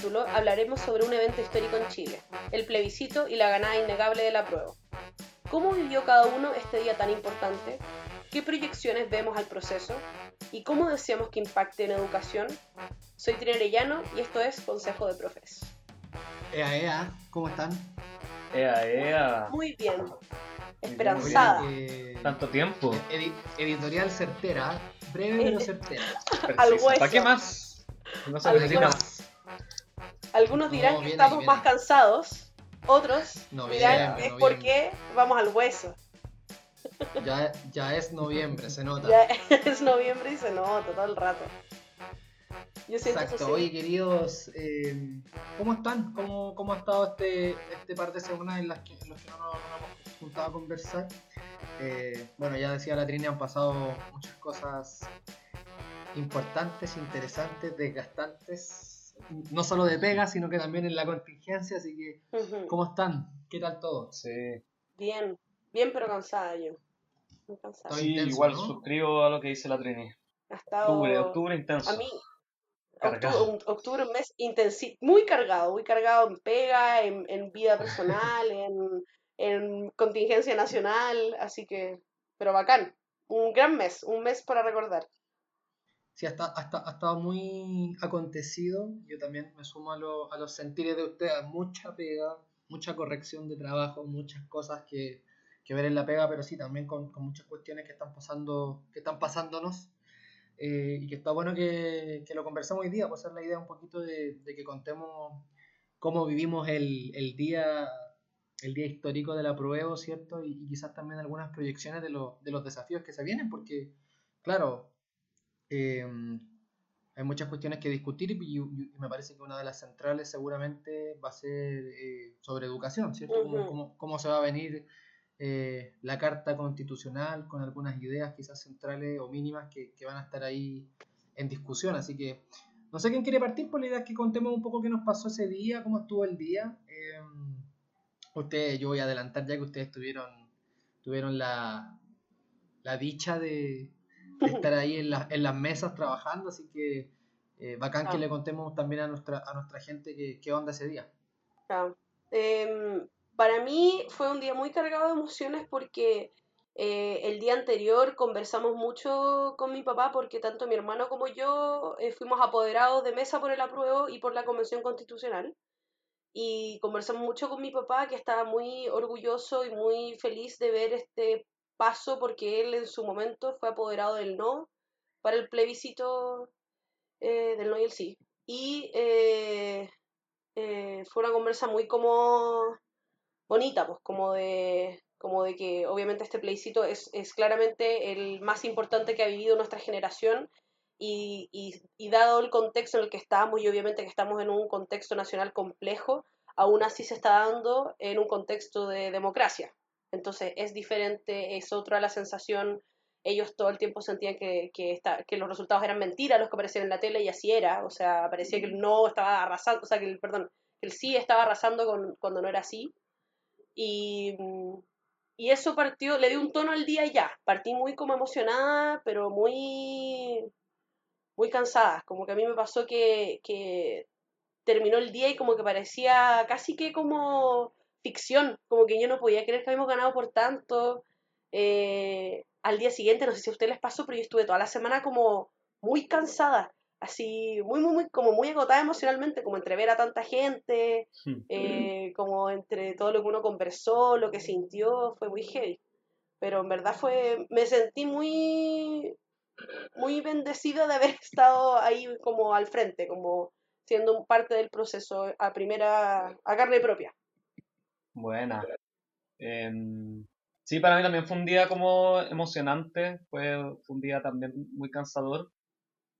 capítulo hablaremos sobre un evento histórico en Chile, el plebiscito y la ganada innegable de la prueba. ¿Cómo vivió cada uno este día tan importante? ¿Qué proyecciones vemos al proceso? ¿Y cómo deseamos que impacte en educación? Soy Trina Arellano y esto es Consejo de Profes. Ea, ea, ¿cómo están? Ea, ea. Muy bien. Esperanzada. Eh, Tanto tiempo. edi- editorial certera, breve pero certera. Al hueso. ¿Para qué más? No se necesita más. Algunos dirán No, que estamos más cansados, otros dirán que es porque vamos al hueso. Ya, ya es noviembre, se nota. Ya es noviembre y se nota todo el rato. Yo Exacto. eso sí. Oye, queridos, eh, ¿cómo están? ¿Cómo, ¿Cómo ha estado este, este par de semanas en las que, en los que no nos, no nos hemos juntado a conversar? Eh, bueno, ya decía la Trini, han pasado muchas cosas importantes, interesantes, desgastantes, no solo de pega, sino que también en la contingencia, así que, Ujú. ¿cómo están? ¿Qué tal todo? Sí, Bien, bien pero cansada yo. Muy cansada. Estoy sí intenso, igual ¿no? suscribo a lo que dice la Trini. Ha estado... Octubre, octubre intenso. A mí, Cargado. octubre, un, mes intensi muy cargado, muy cargado en pega, en, en vida personal, en, en contingencia nacional, así que, pero bacán. Un gran mes, un mes para recordar. Sí, ha, esta- ha esta- ha estado muy acontecido. Yo también me sumo a, lo- a los sentires de ustedes. Mucha pega, mucha corrección de trabajo, muchas cosas que, que ver en la pega, pero sí también con, con muchas cuestiones que están pasando, que están pasándonos. eh, y que está bueno que, que lo conversemos hoy día, por ser la idea un poquito de, de que contemos cómo vivimos el, el día el día histórico del apruebo, ¿cierto? Y, y quizás también algunas proyecciones de, lo- de los desafíos que se vienen, porque, claro, eh, hay muchas cuestiones que discutir y, y me parece que una de las centrales seguramente va a ser eh, sobre educación, ¿cierto? Cómo, cómo- cómo se va a venir eh, la Carta Constitucional con algunas ideas quizás centrales o mínimas que, que van a estar ahí en discusión. Así que no sé quién quiere partir por la idea que contemos un poco qué nos pasó ese día, cómo estuvo el día. Eh, ustedes, yo voy a adelantar ya que ustedes tuvieron, tuvieron la, la dicha de estar ahí en, la- en las mesas trabajando, así que eh, bacán que Ah. le contemos también a nuestra, a nuestra gente qué, qué onda ese día. Em, para mí fue un día muy cargado de emociones porque eh, el día anterior conversamos mucho con mi papá porque tanto mi hermano como yo eh, fuimos apoderados de mesa por el apruebo y por la Convención Constitucional. Y conversamos mucho con mi papá que estaba muy orgulloso y muy feliz de ver este paso porque él en su momento fue apoderado del no para el plebiscito eh, del no y el sí. Y eh, eh, fue una conversa muy como bonita, pues como de, como de que obviamente este plebiscito es, es claramente el más importante que ha vivido nuestra generación y, y, dado el contexto en el que estamos y obviamente que estamos en un contexto nacional complejo, aún así se está dando en un contexto de democracia. Entonces es diferente, es otra la sensación. Ellos todo el tiempo sentían que, que, esta- que los resultados eran mentiras, los que aparecían en la tele, y así era. O sea, parecía que el no estaba arrasando, o sea, que el, perdón, que el sí estaba arrasando con, cuando no era así. Y, mm, y eso partió, le dio un tono al día y ya. Partí muy como emocionada, pero muy, muy cansada. Como que a mí me pasó que, que terminó el día y como que parecía casi que como ficción, como que yo no podía creer que habíamos ganado por tanto. Eh, al día siguiente, no sé si a ustedes les pasó, pero yo estuve toda la semana como muy cansada, así muy, muy, muy, como muy agotada emocionalmente, como entre ver a tanta gente, Hmm. eh, como entre todo lo que uno conversó, lo que sintió, fue muy heavy. Pero en verdad fue, me sentí muy, muy bendecida de haber estado ahí como al frente, como siendo parte del proceso a primera, a carne propia. Buena. Em, sí, para mí también fue un día como emocionante, fue, fue un día también muy cansador.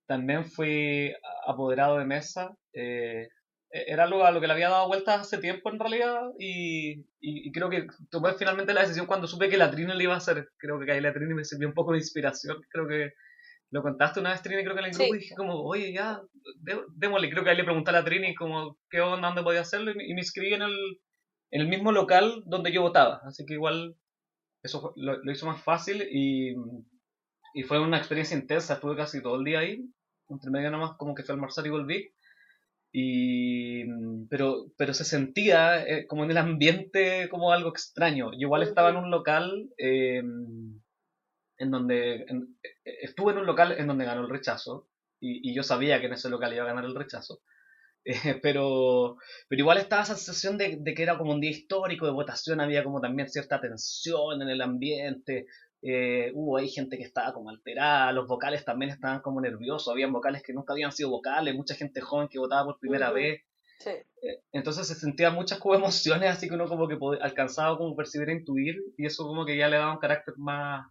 También fui apoderado de mesa. eh, e- era algo a lo que le había dado vueltas hace tiempo en realidad y, y- y creo que tomé finalmente la decisión cuando supe que la Trini lo iba a hacer. Creo que ahí la Trini me sirvió un poco de inspiración. Creo que lo contaste una vez, Trini, creo que en el grupo Sí. y dije como, oye, ya, dé- démosle. Creo que ahí le pregunté a la Trini como qué onda, dónde podía hacerlo y, me- y me inscribí en el, en el mismo local donde yo votaba. Así que igual eso fue- lo, hizo más fácil y, fue una experiencia intensa. Estuve casi todo el día ahí. Entre medio nomás como que fui a almorzar y volví. Pero, se sentía eh, como en el ambiente como algo extraño. Yo igual estaba en un local eh, en donde estuve en un local en donde ganó el rechazo y, yo sabía que en ese local iba a ganar el rechazo. Pero, pero igual estaba esa sensación de, de, que era como un día histórico de votación, había como también cierta tensión en el ambiente, eh, hubo ahí gente que estaba como alterada, los vocales también estaban como nerviosos, habían vocales que nunca habían sido vocales, mucha gente joven que votaba por primera vez. Eh, entonces se sentían muchas como emociones, así que uno como que alcanzaba como percibir e intuir, y eso como que ya le daba un carácter más,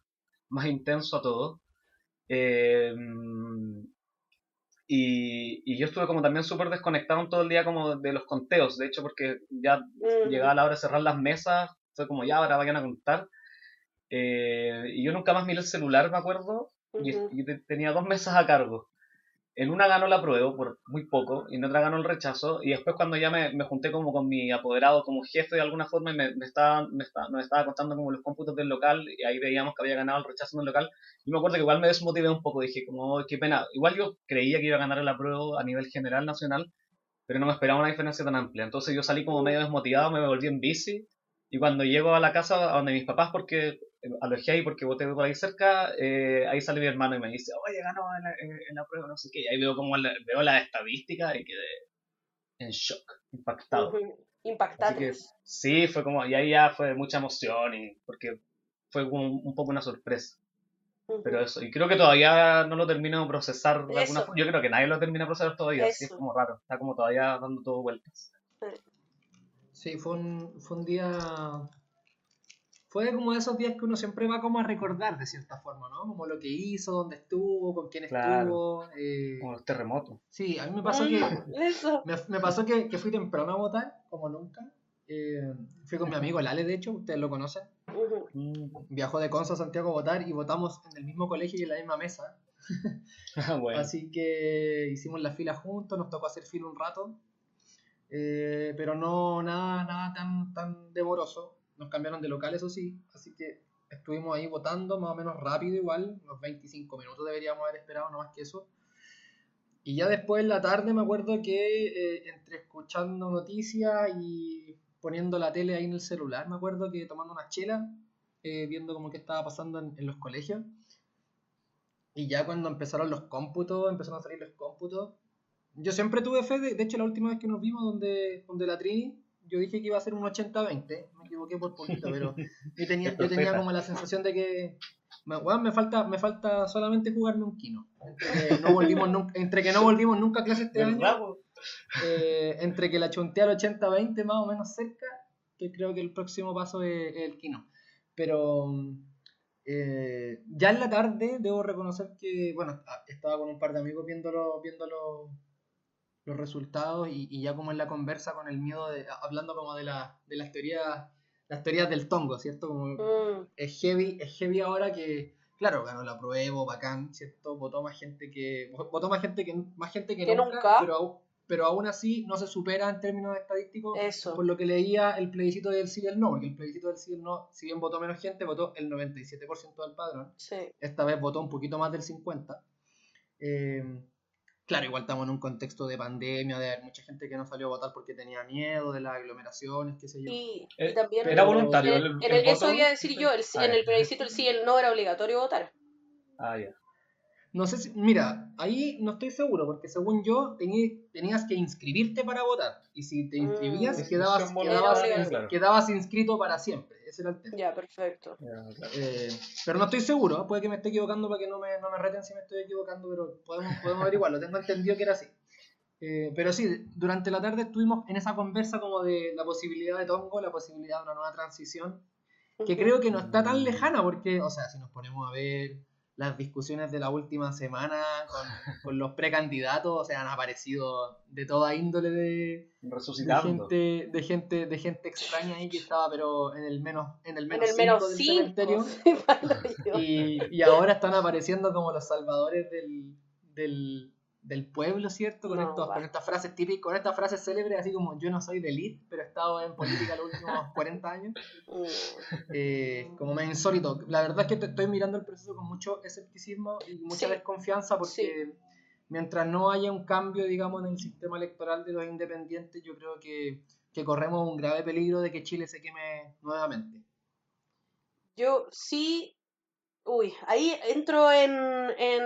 más intenso a todo. Eh, y, y, yo estuve como también súper desconectado todo el día como de los conteos, de hecho porque ya llegaba la hora de cerrar las mesas, fue como ya ahora vayan a contar. Eh, y yo nunca más miré el celular, me acuerdo, y, tenía dos mesas a cargo. En una ganó la prueba por muy poco y en otra ganó el rechazo. Y después cuando ya me, me junté como con mi apoderado como jefe de alguna forma y me, me, estaba, me, estaba, nos estaba contando como los cómputos del local y ahí veíamos que había ganado el rechazo en el local. Y me acuerdo que igual me desmotivé un poco. Dije como, qué pena. Igual yo creía que iba a ganar la prueba a nivel general nacional, pero no me esperaba una diferencia tan amplia. Entonces yo salí como medio desmotivado, me volví en bici. Y cuando llego a la casa, donde mis papás, porque alojé ahí porque voté por ahí cerca, eh, ahí sale mi hermano y me dice, oye, ganó en la, en la prueba, no sé qué. Y ahí veo como veo la estadística y quedé en shock, impactado. Impactado. Sí, fue como, y ahí ya fue mucha emoción, y porque fue un, un poco una sorpresa. Pero eso, y creo que todavía no lo termino de procesar de alguna forma. Yo creo que nadie lo termina de procesar todavía, así es como raro, está como todavía dando todo vueltas. Sí, fue un, fue un día fue como de esos días que uno siempre va como a recordar de cierta forma, ¿no? Como lo que hizo, dónde estuvo, con quién estuvo. Eh... Como los terremotos. Sí, a mí me pasó que. Me, me, pasó que, que, fui temprano a votar, como nunca. Eh, fui con mi amigo Lale, de hecho, ustedes lo conocen. Mm. Viajó de Conza a Santiago a votar y votamos en el mismo colegio y en la misma mesa. Ah, Así que hicimos la fila juntos, nos tocó hacer fila un rato. Eh, pero no nada, nada tan, tan demoroso nos cambiaron de local, eso sí, así que estuvimos ahí votando más o menos rápido igual, unos 25 minutos deberíamos haber esperado, no más que eso. Y ya después en la tarde me acuerdo que eh, entre escuchando noticias y poniendo la tele ahí en el celular, me acuerdo que tomando una chela, eh, viendo como que estaba pasando en, los colegios. Y ya cuando empezaron los cómputos, empezaron a salir los cómputos. Yo siempre tuve fe, de, de hecho la última vez que nos vimos donde, donde la Trini, yo dije que iba a ser un 80-20, me equivoqué por poquito, pero yo tenía, yo tenía como la sensación de que me, me, falta, me falta solamente jugarme un kino. Entre que no volvimos nunca, entre que no volvimos nunca a clase este año, eh, entre que la chunté al 80-20 más o menos cerca, que creo que el próximo paso es, el kino. Pero eh, ya en la tarde debo reconocer que, bueno, estaba con un par de amigos viéndolo, viéndolo los resultados y, ya como en la conversa con el miedo de, hablando como de, la, de las teorías las teorías del tongo, ¿cierto? Como mm. es heavy, es heavy ahora que, claro, ganó la prueba, bacán, ¿cierto? Votó más gente que, votó más gente que, más gente que, nunca, Pero, pero aún así no se supera en términos estadísticos Eso. por lo que leía el plebiscito del sí y el no, porque el plebiscito del sí y el no, si bien votó menos gente, votó el 97% del padrón. Sí. Esta vez votó un poquito más del 50%. Eh, Claro, igual estamos en un contexto de pandemia, de haber mucha gente que no salió a votar porque tenía miedo de las aglomeraciones, qué sé yo. Y, eh, también era voluntario. Eso iba a decir yo, el, ah, en el plebiscito el sí el no era obligatorio votar. Ah, ya. No sé si, mira, ahí no estoy seguro, porque según yo tenías que inscribirte para votar. Y si te inscribías, mm. quedabas, quedabas, inscrito para siempre. Ese era el tema. Ya, perfecto. Eh, pero no estoy seguro, puede que me esté equivocando para que no me, no me reten si me estoy equivocando, pero podemos, podemos averiguarlo. Tengo entendido que era así. Eh, pero sí, durante la tarde estuvimos en esa conversa como de la posibilidad de Tongo, la posibilidad de una nueva transición, que creo que no está tan lejana, porque, o sea, si nos ponemos a ver las discusiones de la última semana con, los precandidatos, o sea, han aparecido de toda índole de, de gente, de gente, de gente extraña ahí que estaba pero en el menos, en el menos, del cementerio. y, y, ahora están apareciendo como los salvadores del, del, del pueblo, ¿cierto? Con, estos, con estas frases típicas, con estas frases célebres, así como yo no soy de elite, pero he estado en política los últimos 40 años. Eh, como me insólito. La verdad es que estoy mirando el proceso con mucho escepticismo y mucha desconfianza porque mientras no haya un cambio, digamos, en el sistema electoral de los independientes, yo creo que, que corremos un grave peligro de que Chile se queme nuevamente. Yo sí, uy, ahí entro en, en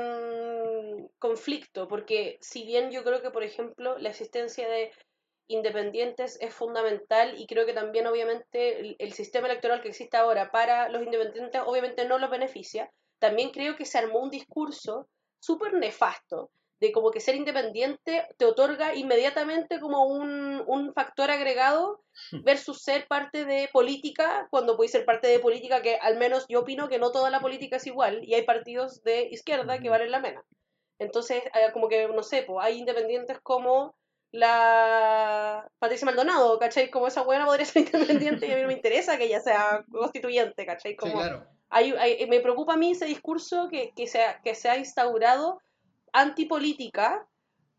conflicto, porque si bien yo creo que, por ejemplo, la existencia de independientes es fundamental y creo que también obviamente el, el sistema electoral que existe ahora para los independientes obviamente no los beneficia, también creo que se armó un discurso súper nefasto de como que ser independiente te otorga inmediatamente como un, un factor agregado versus ser parte de política, cuando puedes ser parte de política que al menos yo opino que no toda la política es igual y hay partidos de izquierda que valen la pena. Entonces, eh, como que, no sé, pues, hay independientes como la Patricia Maldonado, ¿cachai? Como esa buena podría ser independiente y a mí no me interesa que ella sea constituyente, ¿cachai? Como, sí, claro. hay, hay, me preocupa a mí ese discurso que, que, se, ha, que se ha instaurado antipolítica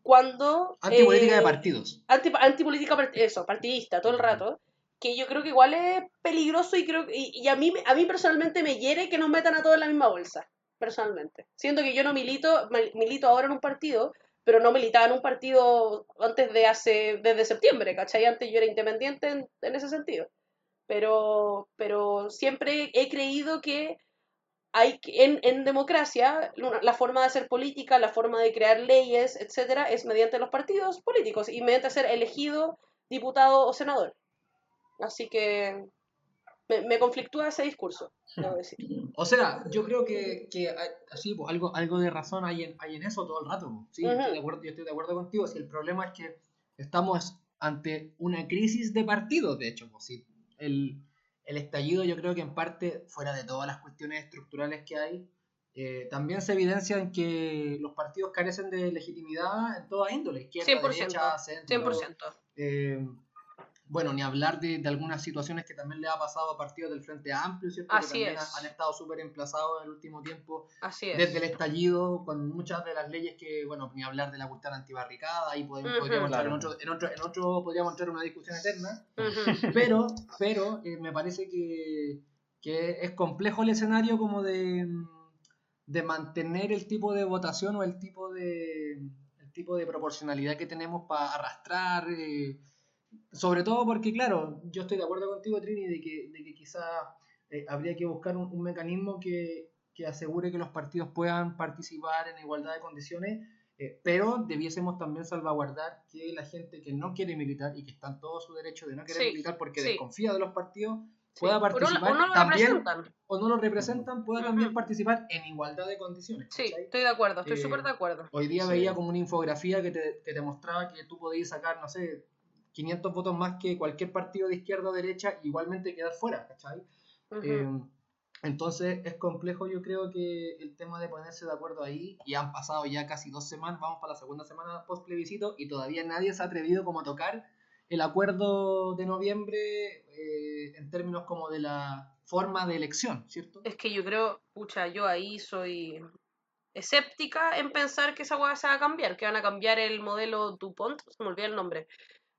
cuando... Antipolítica eh, de partidos. Anti, antipolítica, eso, partidista, todo el rato. Que yo creo que igual es peligroso y creo y, y a, mí, a mí personalmente me hiere que nos metan a todos en la misma bolsa. Personalmente. Siento que yo no milito, milito ahora en un partido, pero no militaba en un partido antes de hace, desde septiembre, ¿cachai? Antes yo era independiente en, ese sentido. Pero, pero siempre he creído que hay en, en democracia la forma de hacer política, la forma de crear leyes, etcétera, es mediante los partidos políticos y mediante ser elegido diputado o senador. Así que me, me conflictúa ese discurso, debo decir. O sea, yo creo que, que así, pues, algo, algo de razón hay en, hay en eso todo el rato. pues. Sí, Ujú. estoy de acuerdo, yo estoy de acuerdo contigo. Si el problema es que estamos ante una crisis de partidos, de hecho. Pues, sí. el, el estallido yo creo que en parte, fuera de todas las cuestiones estructurales que hay, eh, también se evidencia en que los partidos carecen de legitimidad en toda índole, izquierda, 100%, derecha, centro. 100%. Eh, bueno, ni hablar de, de algunas situaciones que también le ha pasado a partidos del Frente Amplio, ¿cierto? Así que también es. han- estado súper emplazados en el último tiempo, Así es. desde el estallido, con muchas de las leyes que, bueno, ni hablar de la cuestión antibarricada, ahí podemos, Ujú. podríamos entrar en otro, en, otro, en otro, podríamos entrar en una discusión eterna, pero, pero eh, me parece que, que es complejo el escenario como de, de mantener el tipo de votación o el tipo de, el tipo de proporcionalidad que tenemos para arrastrar. eh, sobre todo porque, claro, yo estoy de acuerdo contigo, Trini, de que, de que quizá eh, habría que buscar un, un mecanismo que, que asegure que los partidos puedan participar en igualdad de condiciones, eh, pero debiésemos también salvaguardar que la gente que no quiere militar y que está en todo su derecho de no querer Sí, militar porque sí. desconfía de los partidos, Sí. pueda O no- participar o no lo también representan. o no lo representan, pueda también participar en igualdad de condiciones. Sí, estoy de acuerdo, estoy Eh, súper de acuerdo. Hoy día Sí. veía como una infografía que te, que te mostraba que tú podías sacar, no sé, 500 votos más que cualquier partido de izquierda o derecha, igualmente quedar fuera, ¿cachai? Ujú. Eh, entonces es complejo, yo creo que el tema de ponerse de acuerdo ahí, y han pasado ya casi dos semanas, vamos para la segunda semana post plebiscito, y todavía nadie se ha atrevido como a tocar el acuerdo de noviembre eh, en términos como de la forma de elección, ¿cierto? Es que yo creo, pucha, yo ahí soy escéptica en pensar que esa hueá se va a cambiar, que van a cambiar el modelo DuPont, se me olvida el nombre.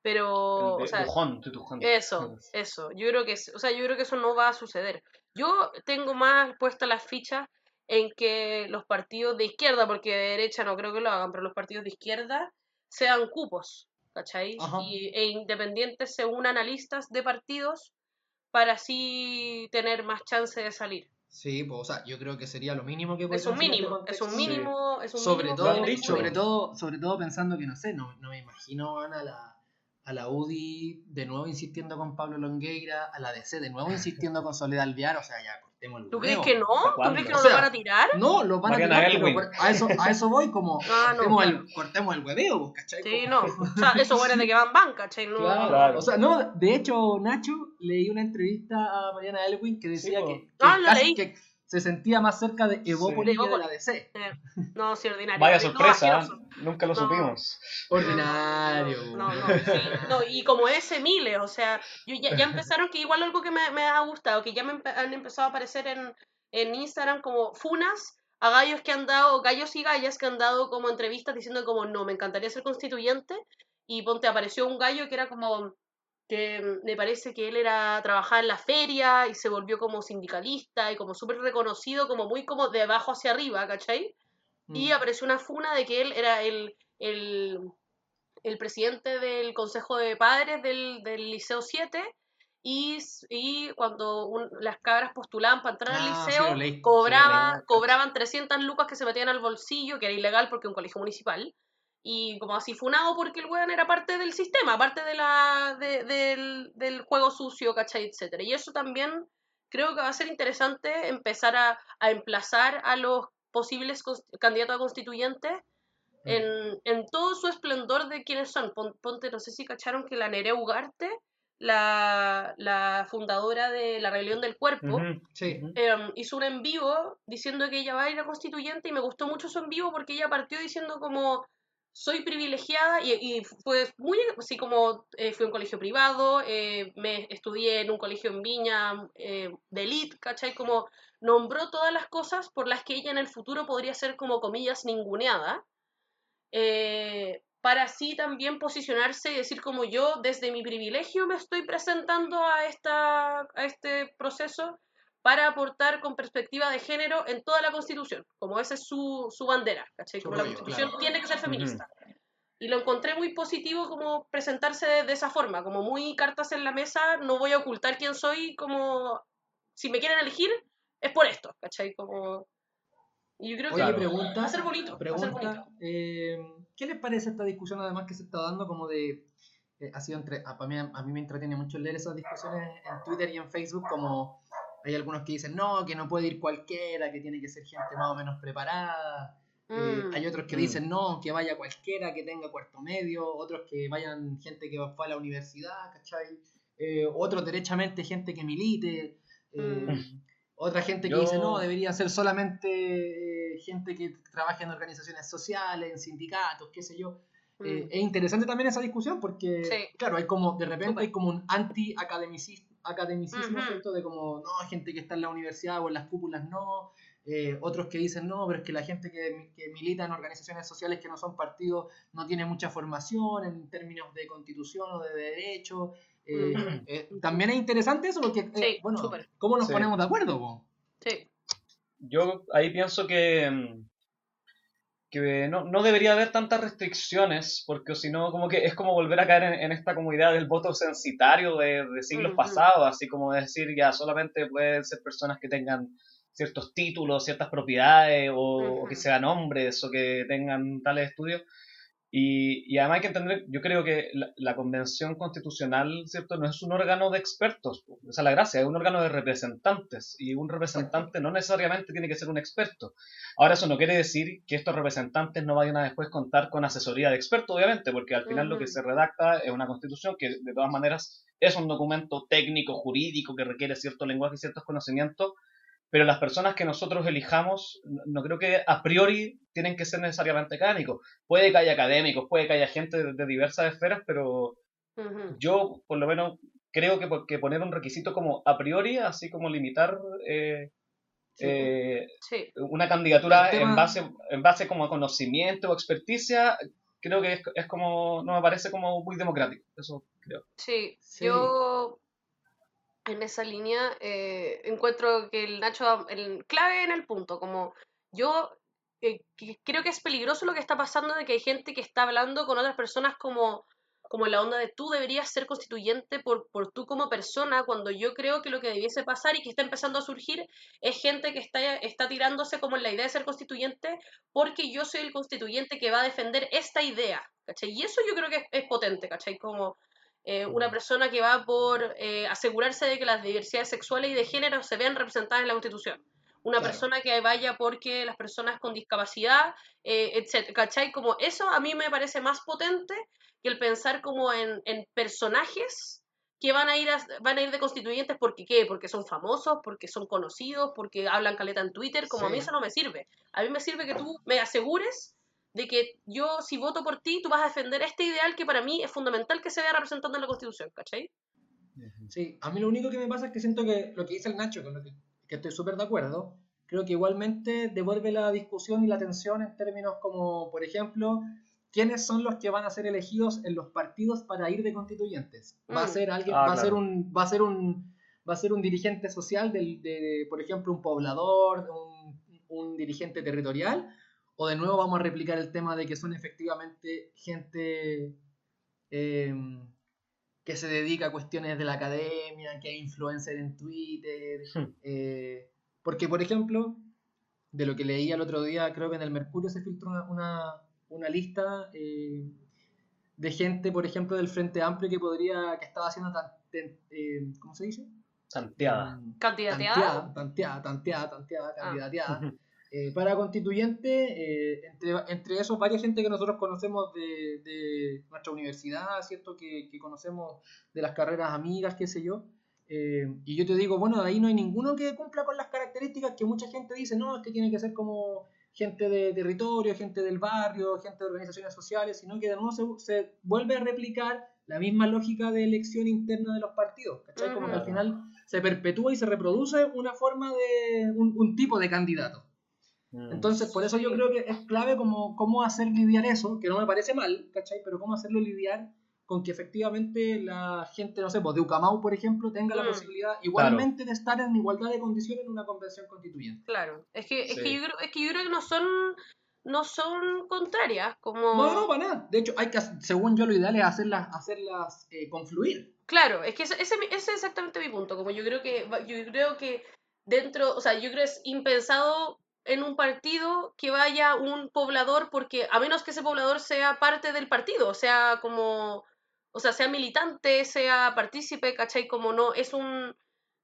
Pero, El o sea, Dujón. Eso, eso. Yo creo que, es- o sea, yo creo que eso no va a suceder. Yo tengo más puestas las fichas en que los partidos de izquierda, porque de derecha no creo que lo hagan, pero los partidos de izquierda sean cupos, ¿cachai? Y, e independientes se unan a listas de partidos para así tener más chance de salir. Sí, pues, o sea, yo creo que sería lo mínimo que Es podríamos un este mínimo, es un mínimo, es un sobre mínimo todo, sobre todo, sobre todo pensando que no sé, no, no me imagino van a la a la UDI de nuevo insistiendo con Pablo Longueira, a la DC de nuevo insistiendo con Soledad Alvear, o sea, ya cortemos el ¿Tú crees que no? ¿Tú crees que no O lo sea, van a tirar? No, lo van Mariana a tirar, pero a eso, a eso voy como Ah, no, cortemos, claro. el, cortemos el hueveo, pues, ¿cachai? Sí, no. O sea, eso bueno de que van van, ¿cachai? No, Claro. Claro. O sea, no, de hecho, Nacho leí una entrevista a Mariana Elwin que decía Sí, que, que Ah, la casi leí. que se sentía más cerca de Evópolis De que de la. DC. Eh, no, sí, ordinario. Vaya No, sorpresa, ¿eh? asqueroso. nunca lo No. supimos. Ordinario. No, no, sí, no, y como ese miles, o sea, yo ya, ya empezaron que igual algo que me, me ha gustado, que ya me empe- han empezado a aparecer en, en Instagram como funas a gallos que han dado, gallos y gallas que han dado como entrevistas diciendo como no, me encantaría ser constituyente y ponte, apareció un gallo que era como que mm, me parece que él era trabajaba en la feria y se volvió como sindicalista y como súper reconocido, como muy como de abajo hacia arriba, ¿cachai? y Mm. apareció una funa de que él era el, el, el presidente del consejo de padres del, del Liceo 7 y, y cuando un- las cabras postulaban para entrar al Ah, liceo, leí, cobraba, cobraban 300 lucas que se metían al bolsillo, que era ilegal porque es un colegio municipal. Y como así funado porque el weón era parte del sistema, parte de la, de- del, del juego sucio, ¿cachai? Etcétera. Y eso también creo que va a ser interesante empezar a, a emplazar a los posibles candidatos a constituyentes Mm. en, en todo su esplendor de quiénes son. Pon- Ponte, no sé si cacharon que la Nerea Ugarte, la, la fundadora de la Rebelión del Cuerpo, Sí. em, hizo un en vivo diciendo que ella va a ir a constituyente y me gustó mucho su en vivo porque ella partió diciendo como soy privilegiada y, y fue muy así como eh, fui a un colegio privado, eh, me estudié en un colegio en Viña eh, de elite, ¿cachai? Como nombró todas las cosas por las que ella en el futuro podría ser como comillas ninguneada eh, para así también posicionarse y decir como yo desde mi privilegio me estoy presentando a, esta, a este proceso para aportar con perspectiva de género en toda la constitución, como esa es su, su bandera, ¿cachai? Como la constitución claro. tiene que ser feminista. Y lo encontré muy positivo como presentarse de, de esa forma, como muy cartas en la mesa, no voy a ocultar quién soy, como si me quieren elegir es por esto, ¿cachai? Como... Y yo creo Oye, que pregunta. va a ser bonito, va a ser Pregunta, bonito. eh, ¿qué les parece esta discusión además que se está dando como de... eh, ha sido entre, a, para mí, a mí me entretiene mucho leer esas discusiones en Twitter y en Facebook como hay algunos que dicen no, que no puede ir cualquiera, que tiene que ser gente más o menos preparada. Eh, Mm. hay otros que Mm. dicen no, que vaya cualquiera, que tenga cuarto medio, otros que vayan gente que fue a la universidad, ¿cachai? Eh, otros derechamente gente que milite, eh, Mm. otra gente que Yo- dice no, debería ser solamente eh, gente que trabaje en organizaciones sociales, en sindicatos, qué sé yo. Eh, Mm. es interesante también esa discusión porque, Sí. claro, hay como, de repente hay como un anti-academicismo, academicismo. ¿cierto? De como, no, gente que está en la universidad o en las cúpulas no, eh, otros que dicen, no, pero es que la gente que, que milita en organizaciones sociales que no son partidos no tiene mucha formación en términos de constitución o de derecho. Eh, eh, también es interesante eso porque, eh, Sí, bueno. ¿cómo nos Sí. ponemos de acuerdo? po? Sí. Yo ahí pienso que, mm, que no, no debería haber tantas restricciones, porque si no, como que es como volver a caer en, en esta como idea del voto censitario de, de siglos pasados, así como decir ya solamente pueden ser personas que tengan ciertos títulos, ciertas propiedades, o, o que sean hombres, o que tengan tales estudios. Y, y además hay que entender, yo creo que la, la convención constitucional, ¿cierto? No es un órgano de expertos, esa es la gracia, es un órgano de representantes, y un representante no necesariamente tiene que ser un experto. Ahora eso no quiere decir que estos representantes no vayan a después contar con asesoría de expertos, obviamente, porque al final lo que se redacta es una constitución que de todas maneras es un documento técnico, jurídico, que requiere cierto lenguaje y ciertos conocimientos, pero las personas que nosotros elijamos no- creo que a priori tienen que ser necesariamente académicos. Puede que haya académicos, puede que haya gente de, de diversas esferas, pero yo por lo menos creo que, que poner un requisito como a priori, así como limitar eh, Sí, eh, Sí. una candidatura tema- en base en base como a conocimiento o experticia, creo que es, es como, no me parece como muy democrático, eso creo. Sí, Sí. yo en esa línea eh, encuentro que el Nacho, el clave en el punto, como yo eh, creo que es peligroso lo que está pasando de que hay gente que está hablando con otras personas como, como la onda de tú deberías ser constituyente por, por tú como persona, cuando yo creo que lo que debiese pasar y que está empezando a surgir es gente que está, está tirándose como en la idea de ser constituyente porque yo soy el constituyente que va a defender esta idea, ¿cachai? Y eso yo creo que es, es potente, ¿cachai? Como eh, una persona que va por eh, asegurarse de que las diversidades sexuales y de género se vean representadas en la Constitución. Una Claro. persona que vaya porque las personas con discapacidad, eh, etc. ¿Cachai? Como eso a mí me parece más potente que el pensar como en, en personajes que van a ir a- van a ir de constituyentes porque qué, porque son famosos, porque son conocidos, porque hablan caleta en Twitter, como a mí eso no me sirve. A mí me sirve que tú me asegures de que yo, si voto por ti, tú vas a defender este ideal que para mí es fundamental que se vea representando en la Constitución, ¿cachai? Sí, a mí lo único que me pasa es que siento que lo que dice el Nacho, con lo que, que estoy súper de acuerdo, creo que igualmente devuelve la discusión y la atención en términos como, por ejemplo, quiénes son los que van a ser elegidos en los partidos para ir de constituyentes. Va a Mm. ser alguien, Ah, va a ser un, va a ser un, va a ser un dirigente social del, de, por ejemplo, un poblador, un, un dirigente territorial, o de nuevo vamos a replicar el tema de que son efectivamente gente em, que se dedica a cuestiones de la academia, que es influencer en Twitter. Hmm. eh, porque, por ejemplo, de lo que leí el otro día, creo que en el Mercurio se filtró una, una, una lista eh, de gente, por ejemplo, del Frente Amplio que podría, que estaba haciendo tan, ten- eh, ¿cómo se dice? Santiago. Mm, ¿Candidateada? Tanteada, tanteada, tanteada, Ah. candidateada. Eh, para constituyente, eh, entre, entre esos, varias gente que nosotros conocemos de, de nuestra universidad, ¿cierto? Que, que conocemos de las carreras amigas, qué sé yo. Eh, y yo te digo, bueno, de ahí no hay ninguno que cumpla con las características que mucha gente dice, no, es que tiene que ser como gente de territorio, gente del barrio, gente de organizaciones sociales, sino que de nuevo se, se vuelve a replicar la misma lógica de elección interna de los partidos, ¿cachai? Como que al final se perpetúa y se reproduce una forma de, un, un tipo de candidato. Mm. Entonces, por eso yo creo que es clave como cómo hacer lidiar eso, que no me parece mal, ¿cachai? Pero cómo hacerlo lidiar con que efectivamente la gente, no sé, pues de Ucamau, por ejemplo, tenga la Mm. posibilidad igualmente de estar en igualdad de condiciones en una convención constituyente. Claro. Es que, es, Sí. que yo creo, es que yo creo que no son, no son contrarias, como... No, no, para nada. De hecho, hay que, según yo, lo ideal es hacerlas, hacerlas eh, confluir. Claro, es que ese, ese, ese es exactamente mi punto. Como yo creo que yo creo que dentro, o sea, yo creo que es impensado en un partido que vaya un poblador, porque a menos que ese poblador sea parte del partido, sea como, o sea, sea militante, sea partícipe, ¿cachai? Como no, es un,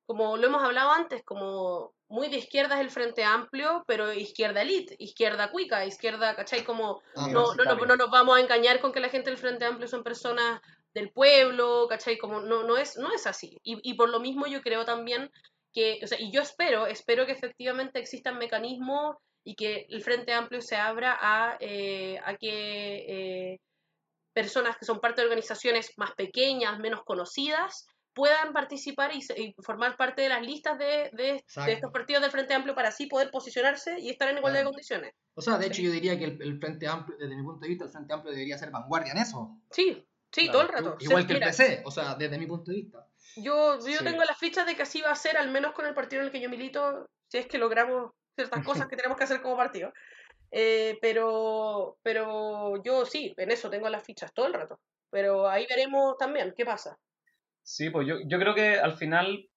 como lo hemos hablado antes, como muy de izquierda es el Frente Amplio, pero izquierda elite, izquierda cuica, izquierda, ¿cachai? Como Ah, no, no, no, no nos vamos a engañar con que la gente del Frente Amplio son personas del pueblo, ¿cachai? Como no, no, es, no es así. Y, y por lo mismo yo creo también que, o sea, y yo espero, espero que efectivamente existan mecanismos y que el Frente Amplio se abra a, eh, a que eh, personas que son parte de organizaciones más pequeñas, menos conocidas, puedan participar y, formar parte de las listas de, de- estos partidos del Frente Amplio para así poder posicionarse y estar en igualdad de condiciones. O sea, de hecho, yo diría que el, el Frente Amplio, desde mi punto de vista, el Frente Amplio debería ser vanguardia en eso. Sí, sí, Claro. todo el rato. Igual que el PC, o sea, desde mi punto de vista. Yo, yo Sí. tengo las fichas de que así va a ser, al menos con el partido en el que yo milito, si es que logramos ciertas cosas que tenemos que hacer como partido. Eh, pero, pero yo sí, en eso tengo las fichas todo el rato. Pero ahí veremos también qué pasa. Sí, pues yo, yo creo que al final,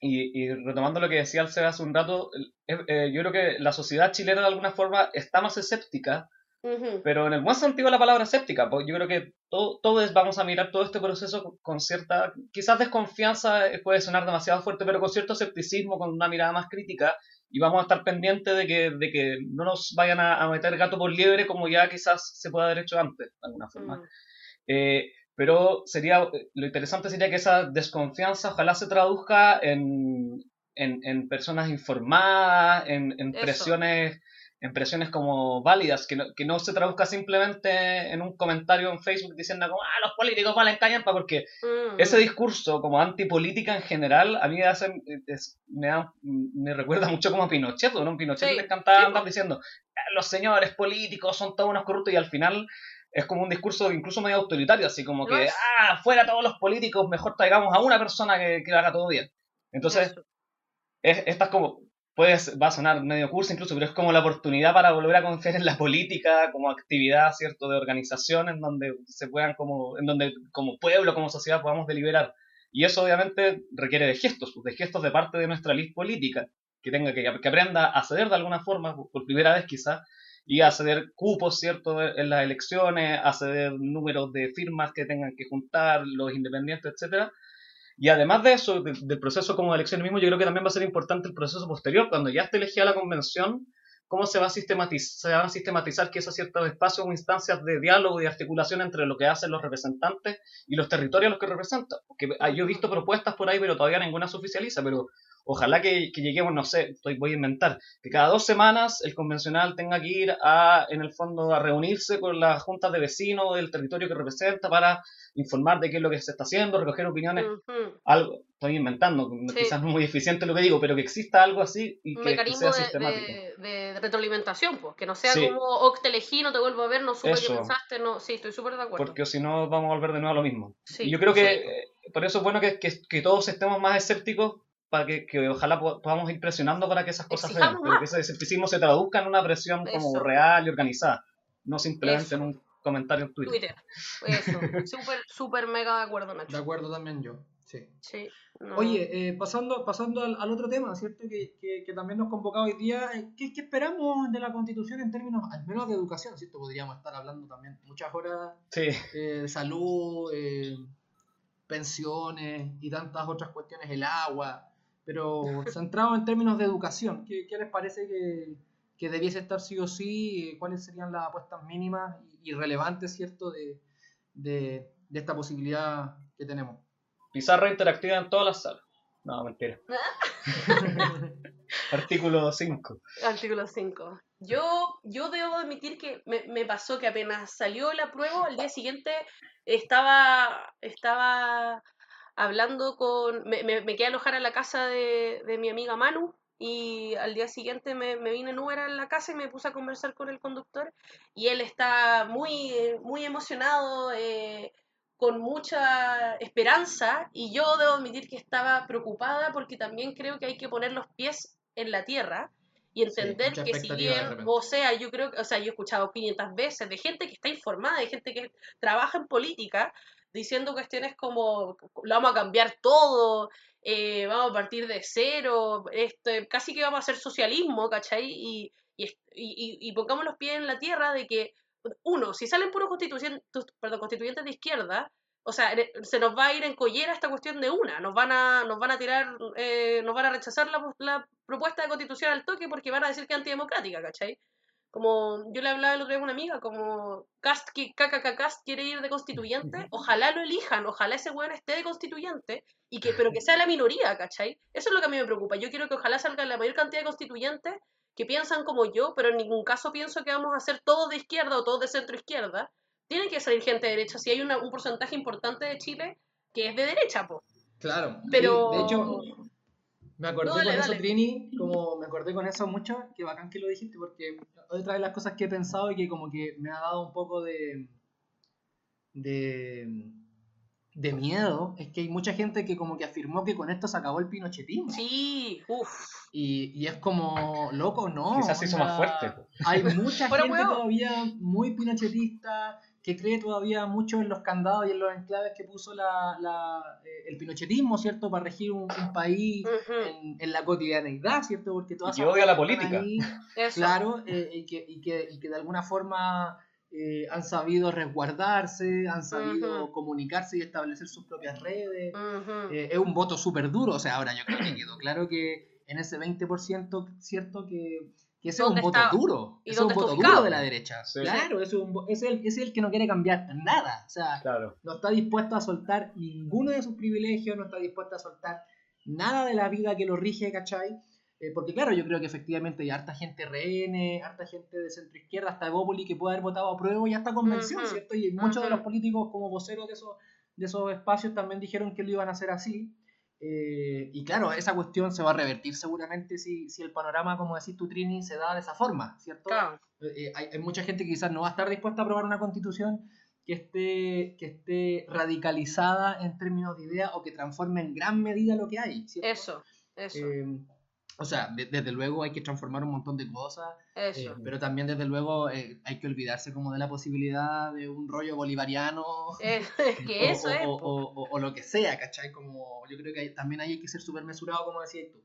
y, y retomando lo que decía Alce hace un rato, eh, eh, yo creo que la sociedad chilena de alguna forma está más escéptica, Pero en el buen sentido de la palabra escéptica, pues yo creo que todo, todos vamos a mirar todo este proceso con, cierta, quizás desconfianza eh, puede sonar demasiado fuerte, pero con cierto escepticismo, con una mirada más crítica, y vamos a estar pendientes de que, de que no nos vayan a, a meter gato por liebre como ya quizás se puede haber hecho antes, de alguna forma. Eh, pero sería lo interesante sería que esa desconfianza ojalá se traduzca en, en, en personas informadas, en, en presiones en presiones como válidas, que no, que no se traduzca simplemente en un comentario en Facebook diciendo como, ah, los políticos valen callampa, porque mm, ese discurso como antipolítica en general a mí me, hace, es- me, da- me recuerda mucho como a Pinochet, ¿no? Pinochet Sí, le encantaba sí, andar diciendo, "Ah, los señores políticos son todos unos corruptos y al final es como un discurso incluso medio autoritario, así como que, ah, fuera todos los políticos, mejor traigamos a una persona que, que lo haga todo bien. Entonces, es, esta es como, puede, va a sonar medio curso incluso, pero es como la oportunidad para volver a confiar en la política como actividad, ¿cierto?, de organización en donde se puedan como, en donde como pueblo, como sociedad podamos deliberar. Y eso obviamente requiere de gestos, pues, de gestos de parte de nuestra ley política, que tenga que, que aprenda a ceder de alguna forma, por primera vez quizás, y a ceder cupos, ¿cierto?, en las elecciones, a ceder números de firmas que tengan que juntar los independientes, etcétera. Y además de eso, de- del proceso como de elección mismo, yo creo que también va a ser importante el proceso posterior, cuando ya esté elegida la convención, cómo se va a sistematizar, se van a sistematizar que esos ciertos espacios o instancias de diálogo y articulación entre lo que hacen los representantes y los territorios a los que representan. Porque ah, yo he visto propuestas por ahí, pero todavía ninguna se oficializa, pero ojalá que, que lleguemos, no sé, estoy, voy a inventar, que cada dos semanas el convencional tenga que ir a, en el fondo, a reunirse con las juntas de vecinos del territorio que representa para informar de qué es lo que se está haciendo, recoger opiniones algo, estoy inventando, Sí. quizás no es muy eficiente lo que digo, pero que exista algo así y Un que, que mecanismo sea de, sistemático. de, de retroalimentación, pues, que no sea Sí. como, oh, te elegí, no te vuelvo a ver, no supe qué pensaste, no, sí, estoy súper de acuerdo. Porque si no vamos a volver de nuevo a lo mismo. Sí, y yo creo que eh, por eso es bueno que, que- que todos estemos más escépticos para que, que ojalá po- podamos ir presionando para que esas cosas se pero que ese escepticismo se traduzca en una presión como real y organizada, no simplemente Eso. en un comentario en Twitter. Twitter. Eso. Súper, súper mega de acuerdo, De Nacho. acuerdo también yo, sí. Sí. no. Oye, eh, pasando, pasando al, al otro tema, ¿cierto? Que, que, que también nos convocaba hoy día, eh, ¿qué, qué esperamos de la Constitución en términos, al menos de educación, ¿cierto? Podríamos estar hablando también muchas horas Sí, eh, de salud, eh, pensiones y tantas otras cuestiones, el agua, pero centrado en términos de educación, ¿qué, qué les parece que, que debiese estar sí o sí? Eh, ¿Cuáles serían las apuestas mínimas y, y relevantes, ¿cierto? De, de, de esta posibilidad que tenemos. pizarra interactiva en todas las salas. No, mentira. Artículo 5. Artículo 5. Yo, yo debo admitir que me, me pasó que apenas salió la prueba, al día siguiente estaba, estaba hablando con... Me, me, me quedé a alojar a la casa de, de mi amiga Manu y al día siguiente me, me vine en Uber a la casa y me puse a conversar con el conductor y él está muy, muy emocionado, eh, con mucha esperanza y yo debo admitir que estaba preocupada porque también creo que hay que poner los pies en la tierra y entender que si bien, o sea, yo creo que, o sea, yo he escuchado 500 veces de gente que está informada, de gente que trabaja en política, diciendo cuestiones como, lo vamos a cambiar todo, eh, vamos a partir de cero, esto, casi que vamos a hacer socialismo, ¿cachai? Y, y, y, y- pongamos los pies en la tierra de que, uno, si salen puros constituyentes, perdón, constituyentes de izquierda, o sea, re- se nos va a ir en collera esta cuestión de una, nos van a, nos van a tirar, eh, nos van a rechazar la, la propuesta de constitución al toque porque van a decir que es antidemocrática, ¿cachai? Como yo le hablaba el otro día a una amiga, como Cast, que KKK Cast quiere ir de constituyente, ojalá lo elijan, ojalá ese weón esté de constituyente, y que, pero que sea la minoría, ¿cachai? Eso es lo que a mí me preocupa. Yo quiero que ojalá salga la mayor cantidad de constituyentes que piensan como yo, pero en ningún caso pienso que vamos a ser todos de izquierda o todos de centro izquierda. Tiene que salir gente de derecha, si hay una- un porcentaje importante de Chile que es de derecha, po. Claro, Pero... de hecho, me acordé No, dale, con eso. Trini, como me acordé con eso mucho, que bacán que lo dijiste, porque otra de las cosas que he pensado y que como que me ha dado un poco de, de, de miedo, es que hay mucha gente que como que afirmó que con esto se acabó el pinochetismo. Sí, uff. Y, y es como, loco, no. Quizás se hizo más fuerte. Hay mucha gente todavía muy pinochetista, que cree todavía mucho en los candados y en los enclaves que puso la, la, eh, el pinochetismo, ¿cierto? Para regir un, un país en, en la cotidianeidad, ¿cierto? Porque todas Y que odia la política. ahí, claro, eh, y, que, y, que, y que de alguna forma eh, han sabido resguardarse, han sabido comunicarse y establecer sus propias redes. Eh, es un voto súper duro. O sea, ahora yo creo que quedó claro que en ese 20%, ¿cierto? Que, ese es un ¿Dónde voto está- duro. y Ese es un voto ubicado? duro de la derecha. Sí. Claro, ese es, un es el, es el que no quiere cambiar nada. O sea, Claro. no está dispuesto a soltar ninguno de sus privilegios, no está dispuesto a soltar nada de la vida que lo rige, ¿cachai? Eh, porque claro, yo creo que efectivamente hay harta gente RN, harta gente de centro izquierda, hasta Evópoli que puede haber votado a prueba y hasta convención, ¿cierto? Y muchos de los políticos como voceros de esos, de esos espacios también dijeron que lo iban a hacer así. Eh, y claro, esa cuestión se va a revertir seguramente si, si el panorama, como decís tú, Trini, se da de esa forma, ¿cierto? Claro. Eh, hay, hay mucha gente que quizás no va a estar dispuesta a aprobar una constitución que esté, que esté radicalizada en términos de idea o que transforme en gran medida lo que hay. ¿cierto? Eso, eso, Eh, o sea, de- desde luego hay que transformar un montón de cosas, eh, eso. pero también desde luego eh, hay que olvidarse como de la posibilidad de un rollo bolivariano Es, es que o, eso o- es. o- po. o- o- o lo que sea, ¿cachai? Como, yo creo que hay- también hay que ser súper mesurado, como decías tú.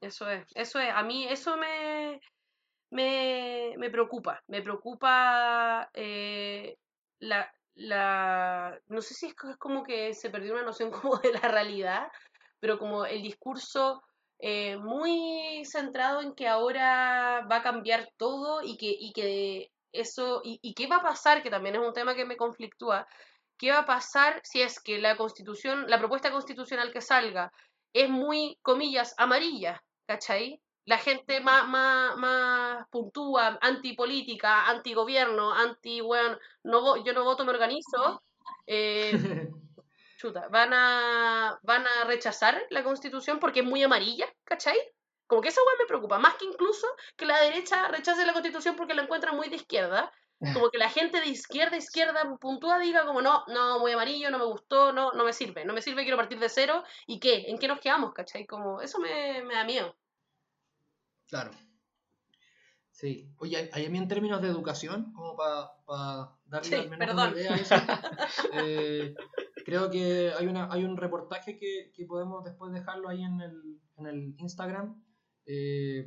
Eso es, eso es. A mí eso me, me, me preocupa. Me preocupa eh, la, la... No sé si es como que se perdió una noción como de la realidad, pero como el discurso eh, muy centrado en que ahora va a cambiar todo y que, y que eso... Y, y qué va a pasar, que también es un tema que me conflictúa, qué va a pasar si es que la constitución, la propuesta constitucional que salga es muy, comillas, amarilla, ¿cachai? La gente más, más, más puntúa, antipolítica, antigobierno, anti, weón, no, yo no voto, me organizo, eh, chuta, van a, van a rechazar la constitución porque es muy amarilla, ¿cachai? Como que esa weón me preocupa, más que incluso que la derecha rechace la constitución porque la encuentra muy de izquierda. como que la gente de izquierda a izquierda puntúa diga como no, no, muy amarillo, no me gustó, no, no me sirve, no me sirve, quiero partir de cero, ¿y qué? ¿En qué nos quedamos, cachai? Como, eso me, me da miedo. Claro. Sí. Oye, a mí en términos de educación, como para darle al menos una idea a eso, eh, creo que hay, una, hay un reportaje que, que podemos después dejarlo ahí en el, en el Instagram. Eh,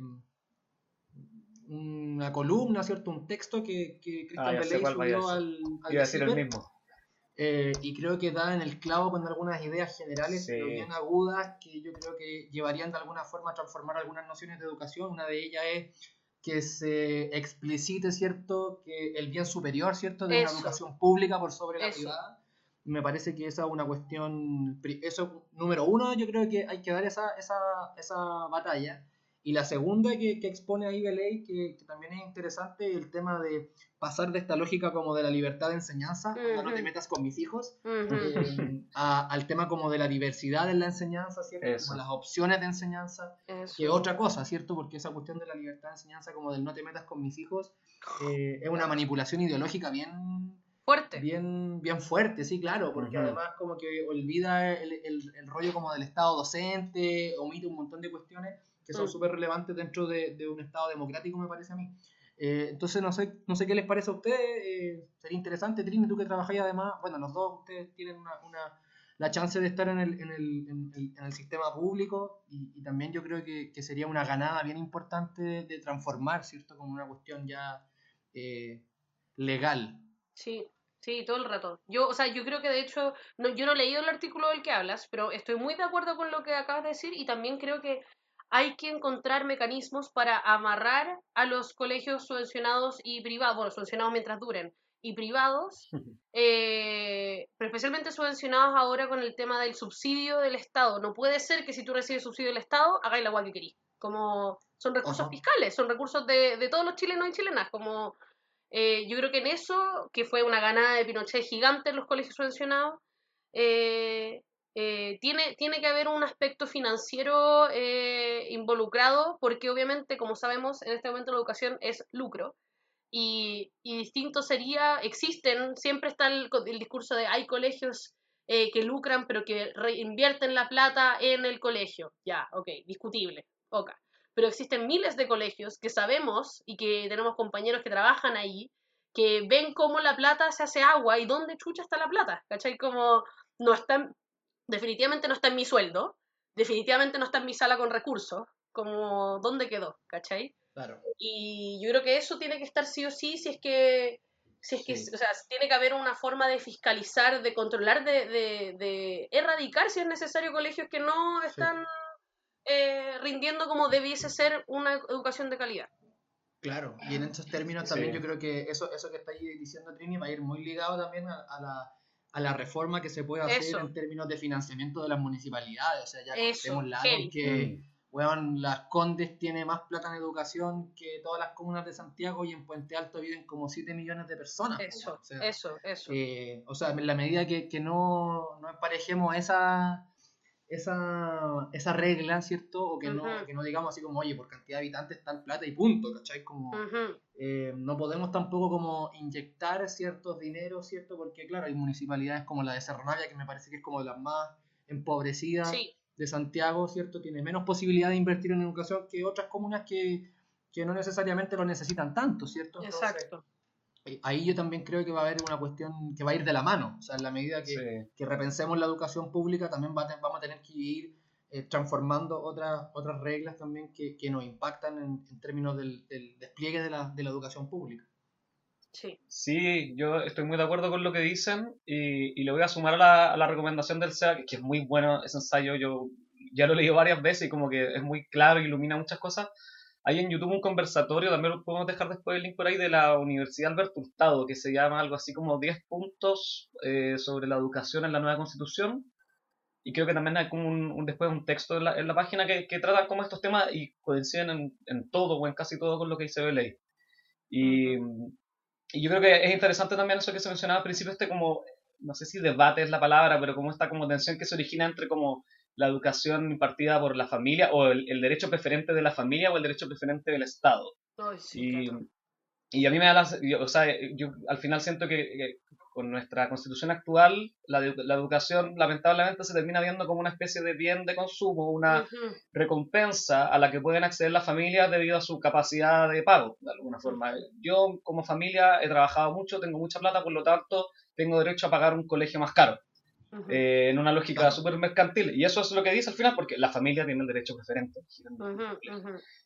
una columna, ¿cierto? Un texto que, que Christian ah, subió al, al Iba a decir el mismo. Eh, y creo que da en el clavo con algunas ideas generales, pero bien agudas, que yo creo que llevarían de alguna forma a transformar algunas nociones de educación. Una de ellas es que se explicite, ¿cierto?, que el bien superior, ¿cierto?, de una educación pública por sobre la privada. Me parece que esa es una cuestión, eso número uno, yo creo que hay que dar esa, esa, esa batalla. Y la segunda que, que expone ahí Belay, que, que, también es interesante, el tema de pasar de esta lógica como de la libertad de enseñanza, no te metas con mis hijos, eh, al tema como de la diversidad en la enseñanza, ¿cierto? Como las opciones de enseñanza, que otra cosa, ¿cierto? Porque esa cuestión de la libertad de enseñanza, como del no te metas con mis hijos, eh, es una manipulación ideológica bien... Fuerte. Bien, bien fuerte, sí, claro, porque además como que olvida el, el, el rollo como del Estado docente, omite un montón de cuestiones que son mm. súper relevantes dentro de, de, un Estado democrático, me parece a mí. Eh, entonces, no sé, no sé qué les parece a ustedes. Eh, sería interesante, Trini, tú que trabajáis además, bueno, los dos ustedes tienen una, una la chance de estar en el, en el, en el, sistema público y, y, también yo creo que, que, sería una ganada bien importante de, transformar, ¿cierto? Como una cuestión ya eh, legal. Sí, Sí, todo el rato. Yo, o sea, yo creo que de hecho, no, yo no he leído el artículo del que hablas, pero estoy muy de acuerdo con lo que acabas de decir y también creo que hay que encontrar mecanismos para amarrar a los colegios subvencionados y privados, bueno, subvencionados mientras duren, y privados, eh, pero especialmente subvencionados ahora con el tema del subsidio del Estado. No puede ser que si tú recibes subsidio del Estado, hagáis la agua que querís. Como son recursos fiscales, son recursos de, de, todos los chilenos y chilenas. Como eh, yo creo que en eso, que fue una ganada de Pinochet gigante en los colegios subvencionados, eh, eh, tiene, tiene que haber un aspecto financiero eh, involucrado, porque obviamente, como sabemos, en este momento la educación es lucro. Y, y distinto sería, existen, siempre está el, el discurso de hay colegios eh, que lucran, pero que reinvierten la plata en el colegio. Ya, ok, discutible. Ok. Pero existen miles de colegios que sabemos y que tenemos compañeros que trabajan ahí, que ven cómo la plata se hace agua y dónde chucha está la plata, ¿cachai? Como no están definitivamente no está en mi sueldo, definitivamente no está en mi sala con recursos, como dónde quedó, ¿cachai? Claro. Y yo creo que eso tiene que estar sí o sí, si es que, si es que, o sea, tiene que haber una forma de fiscalizar, de controlar, de, de, de erradicar si es necesario colegios que no están eh, rindiendo como debiese ser una educación de calidad. Claro, y en estos términos también yo creo que eso, eso que está diciendo Trini va a ir muy ligado también a la a la reforma que se puede hacer en términos de financiamiento de las municipalidades. O sea, ya tenemos la que mm. las Condes tiene más plata en educación que todas las comunas de Santiago y en Puente Alto viven como 7 millones de personas. Eso, eso, eso. Eh, o sea, en la medida que, que no, no emparejemos esa esa, esa regla, ¿cierto? O que, no, que no digamos así como, oye, por cantidad de habitantes tal plata y punto, ¿cachai? Como, eh, no podemos tampoco como inyectar ciertos dineros, ¿cierto? Porque, claro, hay municipalidades como la de Cerro Navia, que me parece que es como de las más empobrecidas de Santiago, ¿cierto? Tiene menos posibilidad de invertir en educación que otras comunas que, que no necesariamente lo necesitan tanto, ¿cierto? Exacto ahí yo también creo que va a haber una cuestión que va a ir de la mano. O sea, en la medida que, que repensemos la educación pública, también va vamos a tener que ir eh, transformando otras, otras reglas también que, que nos impactan en, en términos del, del, despliegue de la, de la educación pública. Sí. sí, yo estoy muy de acuerdo con lo que dicen y, y le voy a sumar a la, a la recomendación del SEA, que, que es muy bueno ese ensayo. Yo ya lo he leído varias veces y como que es muy claro, ilumina muchas cosas hay en YouTube un conversatorio, también lo podemos dejar después el link por ahí, de la Universidad Alberto Hurtado, que se llama algo así como 10 puntos eh, sobre la educación en la nueva constitución. Y creo que también hay como un, después un texto en la, en la página que, que, trata como estos temas y coinciden en, en, todo o en casi todo con lo que dice Belay. Y, y yo creo que es interesante también eso que se mencionaba al principio, este como, no sé si debate es la palabra, pero como esta como tensión que se origina entre como la educación impartida por la familia o el, derecho preferente de la familia o el derecho preferente del Estado. y, y a mí me da la, o sea, yo al final siento que, con nuestra constitución actual, la, la, educación lamentablemente se termina viendo como una especie de bien de consumo, una recompensa a la que pueden acceder las familias debido a su capacidad de pago, de alguna forma. Yo como familia he trabajado mucho, tengo mucha plata, por lo tanto tengo derecho a pagar un colegio más caro. Eh, en una lógica súper mercantil. Y eso es lo que dice al final, porque la familia tiene el derecho preferente.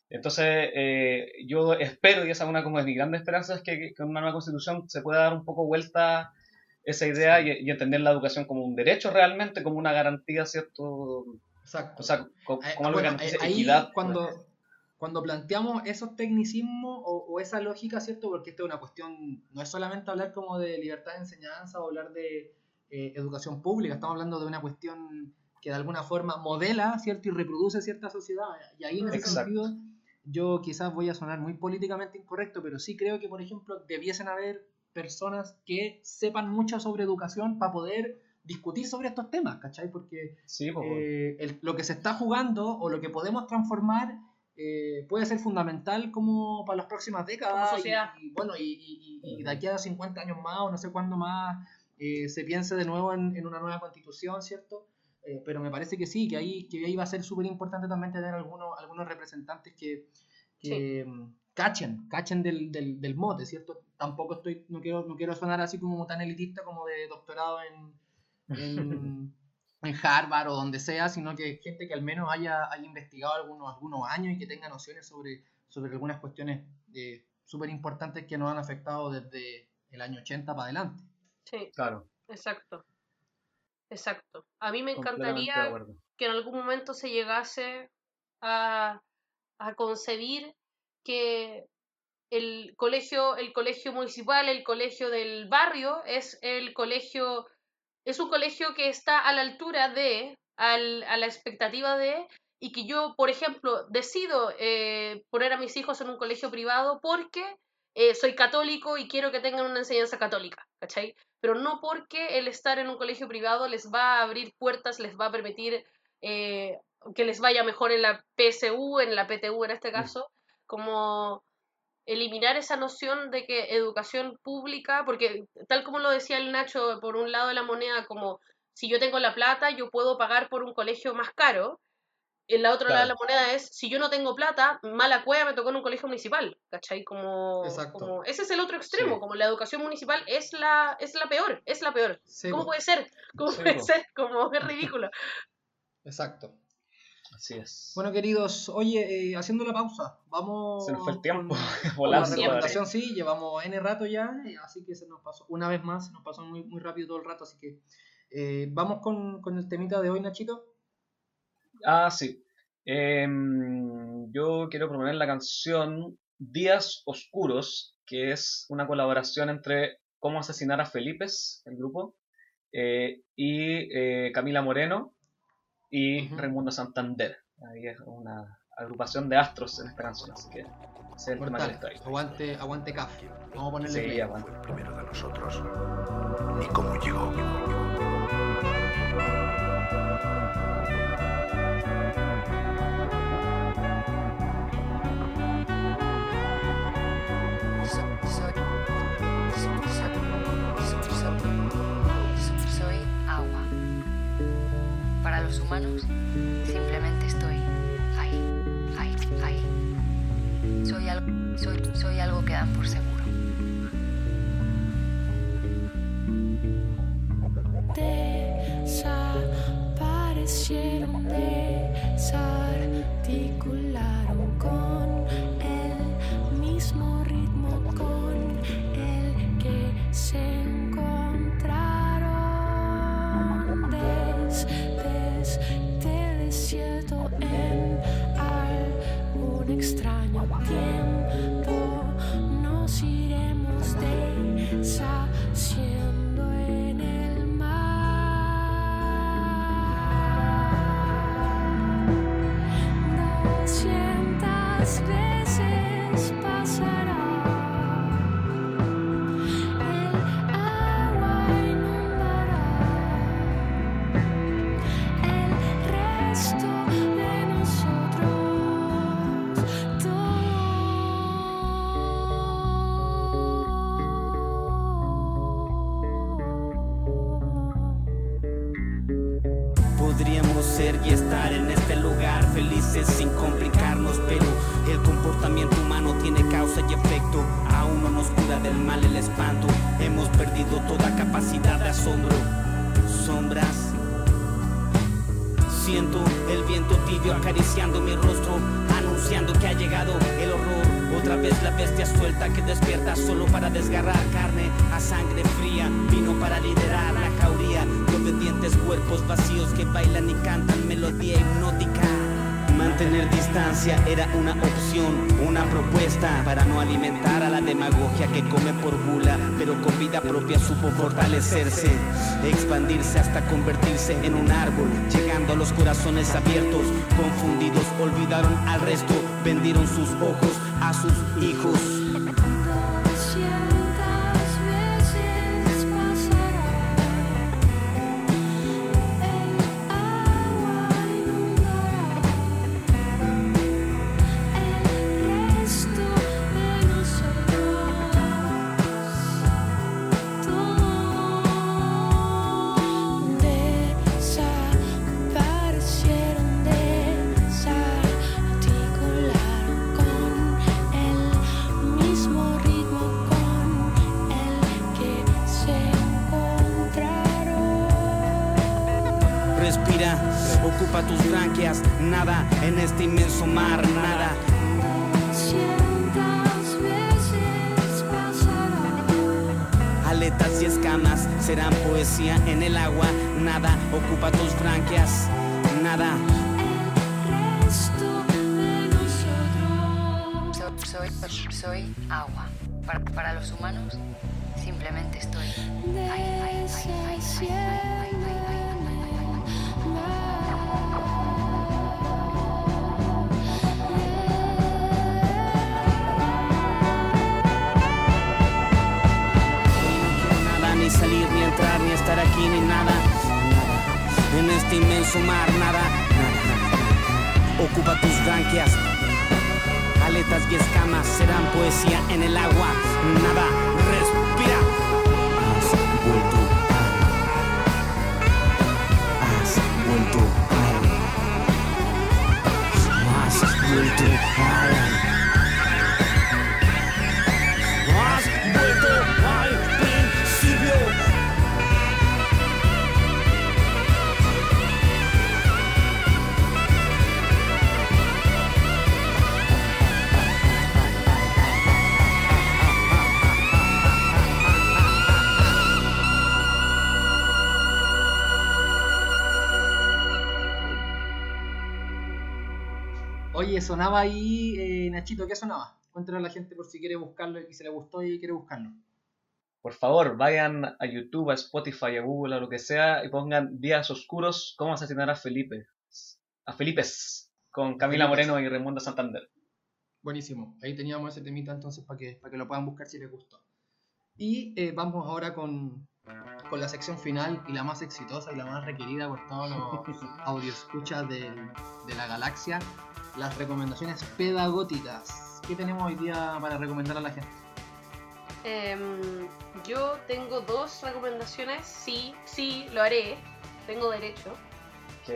Entonces, eh, yo espero, y esa es una como de mis grandes esperanzas, es que con una nueva constitución se pueda dar un poco vuelta esa idea y, entender la educación como un derecho realmente, como una garantía, ¿cierto? Exacto. O sea, como, eh, algo bueno, que ahí equidad. Cuando, cuando planteamos esos tecnicismos o, esa lógica, ¿cierto? Porque esto es una cuestión, no es solamente hablar como de libertad de enseñanza o hablar de eh, educación pública, estamos hablando de una cuestión que de alguna forma modela, ¿cierto? Y reproduce cierta sociedad. Y ahí en ese sentido yo quizás voy a sonar muy políticamente incorrecto, pero sí creo que, por ejemplo, debiesen haber personas que sepan mucho sobre educación para poder discutir sobre estos temas, ¿cachai? Porque eh, lo que se está jugando o lo que podemos transformar eh, puede ser fundamental como para las próximas décadas. Y, bueno, y, de aquí a 50 años más o no sé cuándo más eh, se piense de nuevo en, en, una nueva constitución, ¿cierto? Eh, pero me parece que sí, que ahí, que ahí va a ser súper importante también tener algunos, algunos representantes que, que cachen, cachen del, del, del, mote, ¿cierto? Tampoco estoy, no quiero, no quiero sonar así como tan elitista como de doctorado en, en, en Harvard o donde sea, sino que gente que al menos haya, haya investigado algunos, algunos años y que tenga nociones sobre, sobre algunas cuestiones eh, súper importantes que nos han afectado desde el año 80 para adelante. Sí, claro. Exacto. Exacto. A mí me encantaría que en algún momento se llegase a, a concebir que el colegio, el colegio municipal, el colegio del barrio, es el colegio, es un colegio que está a la altura de, al, a la expectativa de, y que yo, por ejemplo, decido eh, poner a mis hijos en un colegio privado porque eh, soy católico y quiero que tengan una enseñanza católica, ¿cachai? pero no porque el estar en un colegio privado les va a abrir puertas, les va a permitir eh, que les vaya mejor en la PSU, en la PTU en este caso, como eliminar esa noción de que educación pública, porque tal como lo decía el Nacho, por un lado de la moneda, como si yo tengo la plata, yo puedo pagar por un colegio más caro, en la otra lado de la moneda es, si yo no tengo plata, mala cueva me tocó en un colegio municipal, ¿cachai? Como, como ese es el otro extremo, como la educación municipal es la, es la peor, es la peor. ¿Cómo puede ser? ¿Cómo puede ser? Como es ridículo. Exacto. Así es. Bueno, queridos, oye, eh, haciendo la pausa, vamos. Se nos fue el tiempo. Con, la recomendación, sí, llevamos N rato ya, así que se nos pasó, una vez más, se nos pasó muy, muy rápido todo el rato, así que eh, vamos con, con el temita de hoy, Nachito. Ah, sí. Em, yo quiero proponer la canción Días Oscuros, que es una colaboración entre Cómo asesinar a Felipe, el grupo, eh, y eh, Camila Moreno y Raimundo Santander. Ahí es una agrupación de astros en esta canción, así que es el tema que Aguante, aguante café. Vamos a ponerle sí, aguante. primero de nosotros, ni cómo llegó. Simplemente estoy ahí, ahí, ahí. Soy algo, soy, soy algo que dan por seguro. Desaparecieron, desarticularon touched acariciando mi rostro, anunciando que ha llegado el horror. Otra vez la bestia suelta que despierta solo para desgarrar carne a sangre fría. Vino para liderar la jauría de obedientes cuerpos vacíos que bailan y cantan melodía hipnótica. Mantener distancia era una opción, una propuesta para no alimentar a la demagogia que come por gula, pero con vida propia supo fortalecerse, expandirse hasta convertirse en un árbol, llegando a los corazones abiertos, confundidos, olvidaron al resto, vendieron sus ojos a sus hijos. En este inmenso mar, nada. cientas veces pasará Aletas y escamas serán poesía en el agua, nada ocupa tus branquias, nada. el resto de nosotros So- soy, soy agua. Para, para los humanos, simplemente estoy. ahí, ahí, ahí, ni nada. Nada. En este inmenso mar, nada. nada. Ocupa tus branquias. Aletas y escamas serán poesía en el agua. Nada. Respira. Has vuelto Has vuelto Has vuelto Oye, sonaba ahí, eh, Nachito, ¿qué sonaba? Cuéntale a la gente por si quiere buscarlo y si le gustó y quiere buscarlo. Por favor, vayan a YouTube, a Spotify, a Google, a lo que sea, y pongan Días Oscuros, cómo asesinar a Felipe. A Felipes, con Camila Felipes. Moreno y Raimundo Santander. Buenísimo. Ahí teníamos ese temita entonces para que, para que lo puedan buscar si les gustó. Y eh, vamos ahora con, con la sección final y la más exitosa y la más requerida por todos los audioscuchas de, de la galaxia, las recomendaciones pedagógicas. ¿Qué tenemos hoy día para recomendar a la gente? Em, yo tengo dos recomendaciones, sí, sí, lo haré, tengo derecho. Que,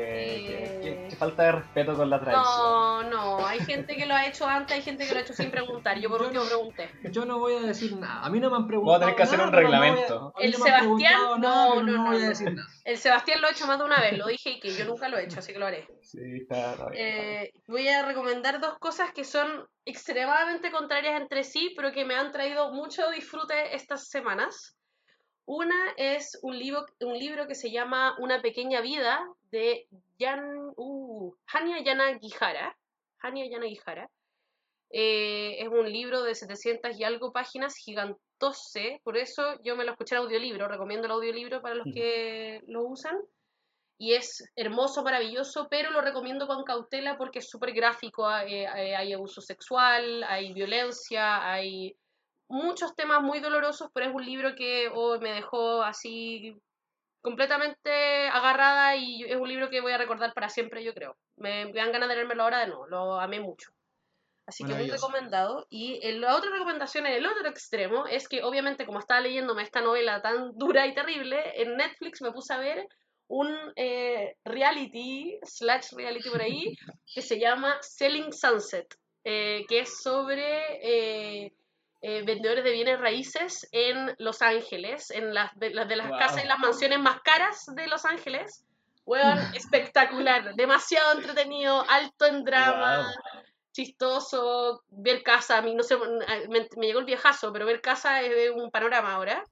que- que- que falta de respeto con la tradición. No, no, hay gente que lo ha hecho antes, hay gente que lo ha hecho sin preguntar, yo por Yo último no- pregunté. Yo no voy a decir nada. A mí no me han Voy preguntado. a tener que hacer nada, un no voy a- reglamento. El no Sebastián, nada, no, pero no, voy a no. decir nada. El Sebastián lo ha hecho más de una vez, lo dije y que yo nunca lo he hecho, así que lo haré. Sí, está, está bien. Eh, voy a recomendar dos cosas que son extremadamente contrarias entre sí, pero que me han traído mucho disfrute estas semanas. Una es un libro, un libro que se llama Una pequeña vida de Yan, uh, Hania Yanagihara. Hania Yanagihara. Eh, es un libro de 700 y algo páginas, gigantose, por eso yo me lo escuché en audiolibro, recomiendo el audiolibro para los que lo usan. Y es hermoso, maravilloso, pero lo recomiendo con cautela porque es súper gráfico, hay, hay- hay abuso sexual, hay violencia, hay muchos temas muy dolorosos, pero es un libro que oh, me dejó así completamente agarrada y es un libro que voy a recordar para siempre, yo creo. Me, me dan ganas de leérmelo ahora de nuevo, lo amé mucho. Así que muy recomendado. Y el- la otra recomendación en el otro extremo es que obviamente como estaba leyéndome esta novela tan dura y terrible, en Netflix me puse a ver un eh, reality, slash reality por ahí, que se llama Selling Sunset, eh, que es sobre eh, eh, vendedores de bienes raíces en Los Ángeles, en las de, las, de las Wow. casas y las mansiones más caras de Los Ángeles. Weón, espectacular, demasiado entretenido, alto en drama, Wow. chistoso, ver casa, a mí no sé, me, me llegó el viejazo, pero ver casa es un panorama ahora.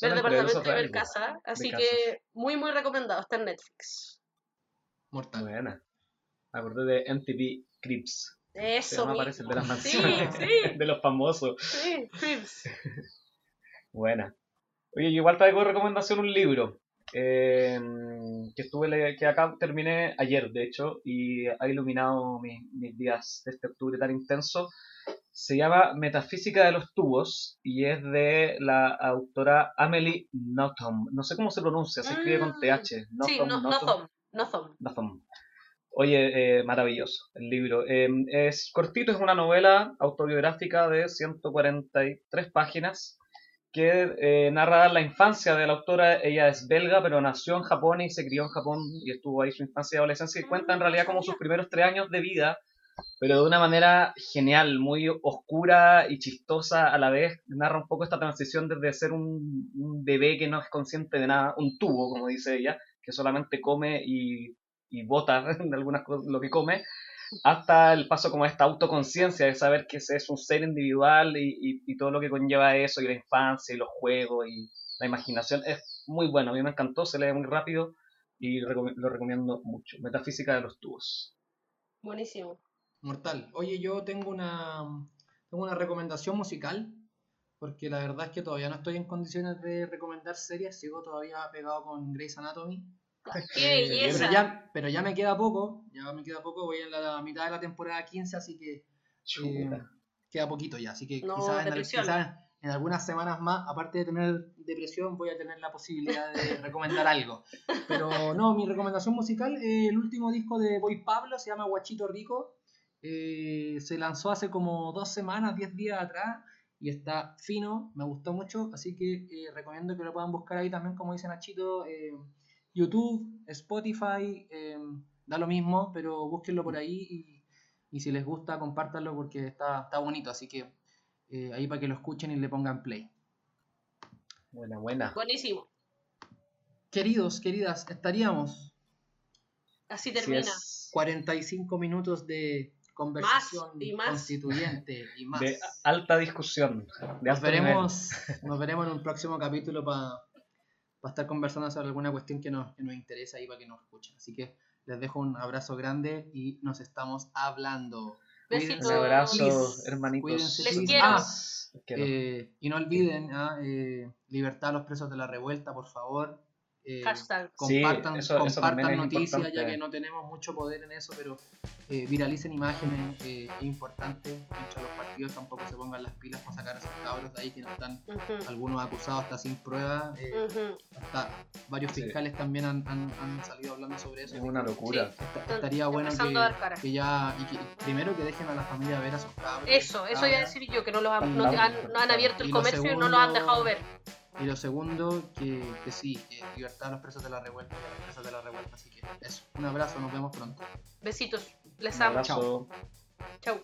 Ver departamento y ver casa, así que muy muy recomendado, está en Netflix. Mortal. Buena. Acordé de MTV Crips. Se Eso mismo. parece, de las Sí, mansiones. sí. De los famosos. Sí, Cribs. Buena. Oye, igual traigo de recomendación un libro eh, que estuve que acá terminé ayer, de hecho, y ha iluminado mis, mis días de este octubre tan intenso. Se llama Metafísica de los tubos y es de la autora Amelie Nothomb. No sé cómo se pronuncia, se escribe con Mm, TH. Sí, Nothomb, no, no Nothomb. thumb, no thumb. Nothomb. Oye, eh, maravilloso el libro. Eh, es cortito, es una novela autobiográfica de 143 páginas que eh, narra la infancia de la autora. Ella es belga, pero nació en Japón y se crió en Japón y estuvo ahí su infancia y adolescencia y cuenta en realidad como sus primeros tres años de vida, pero de una manera genial, muy oscura y chistosa a la vez. Narra un poco esta transición desde ser un bebé que no es consciente de nada, un tubo, como dice ella, que solamente come y, y bota de algunas cosas lo que come, hasta el paso como a esta autoconciencia de saber que ese es un ser individual y, y- y todo lo que conlleva eso, y la infancia, y los juegos, y la imaginación. Es muy bueno, a mí me encantó, se lee muy rápido y recom- lo recomiendo mucho. Metafísica de los tubos. Buenísimo. Mortal. Oye, yo tengo una, tengo una recomendación musical, porque la verdad es que todavía no estoy en condiciones de recomendar series, sigo todavía pegado con Grey's Anatomy. ¡Qué Eh, belleza! pero, ya, pero ya me queda poco, ya me queda poco, voy en la mitad de la temporada 15, así que eh, queda poquito ya, así que No, quizás, en, quizás en algunas semanas más, aparte de tener depresión, voy a tener la posibilidad de recomendar algo. Pero no, mi recomendación musical, eh, el último disco de Boy Pablo se llama Guachito Rico, eh, se lanzó hace como dos semanas, diez días atrás, y está fino, me gustó mucho, así que eh, recomiendo que lo puedan buscar ahí también, como dice Nachito, eh, YouTube, Spotify, eh, da lo mismo, pero búsquenlo por ahí y, y si les gusta, compártanlo porque está, está bonito, así que eh, ahí para que lo escuchen y le pongan play. Buena, buena. Buenísimo. Queridos, queridas, estaríamos Así termina. es. 45 minutos de conversación y más. constituyente y más. De alta discusión. De Nos alto nivel. veremos, nos veremos en un próximo capítulo para estar conversando sobre alguna cuestión que nos, que nos interesa y para que nos escuchen. Así que les dejo un abrazo grande y nos estamos hablando. Besitos. Un abrazo, hermanitos. Cuídense, Les quiero. Ah, Les quiero. eh, y no olviden, ah, eh, libertad a los presos de la revuelta, por favor. Eh, Hashtag. compartan, Sí, eso- eso compartan noticias, ya que no tenemos mucho poder en eso, pero eh, viralicen imágenes, eh, es importante. Los partidos tampoco se pongan las pilas para sacar a esos cabros de ahí que no están algunos acusados hasta sin prueba. eh, hasta varios Sí. fiscales también han, han- han salido hablando sobre eso. Es una locura. esta- estaría bueno que, ya, y que primero que dejen a la familia ver a sus cabros. Eso, eso iba a cabras. decir yo, que no, los han, no Vamos, han, por no han favor. abierto el Y comercio y no los han dejado ver. Y lo segundo, que, que sí, que libertad a los presos de la revuelta y a las presas de la revuelta. Así que eso, un abrazo, nos vemos pronto. Besitos. Les amo. abrazo. Chau.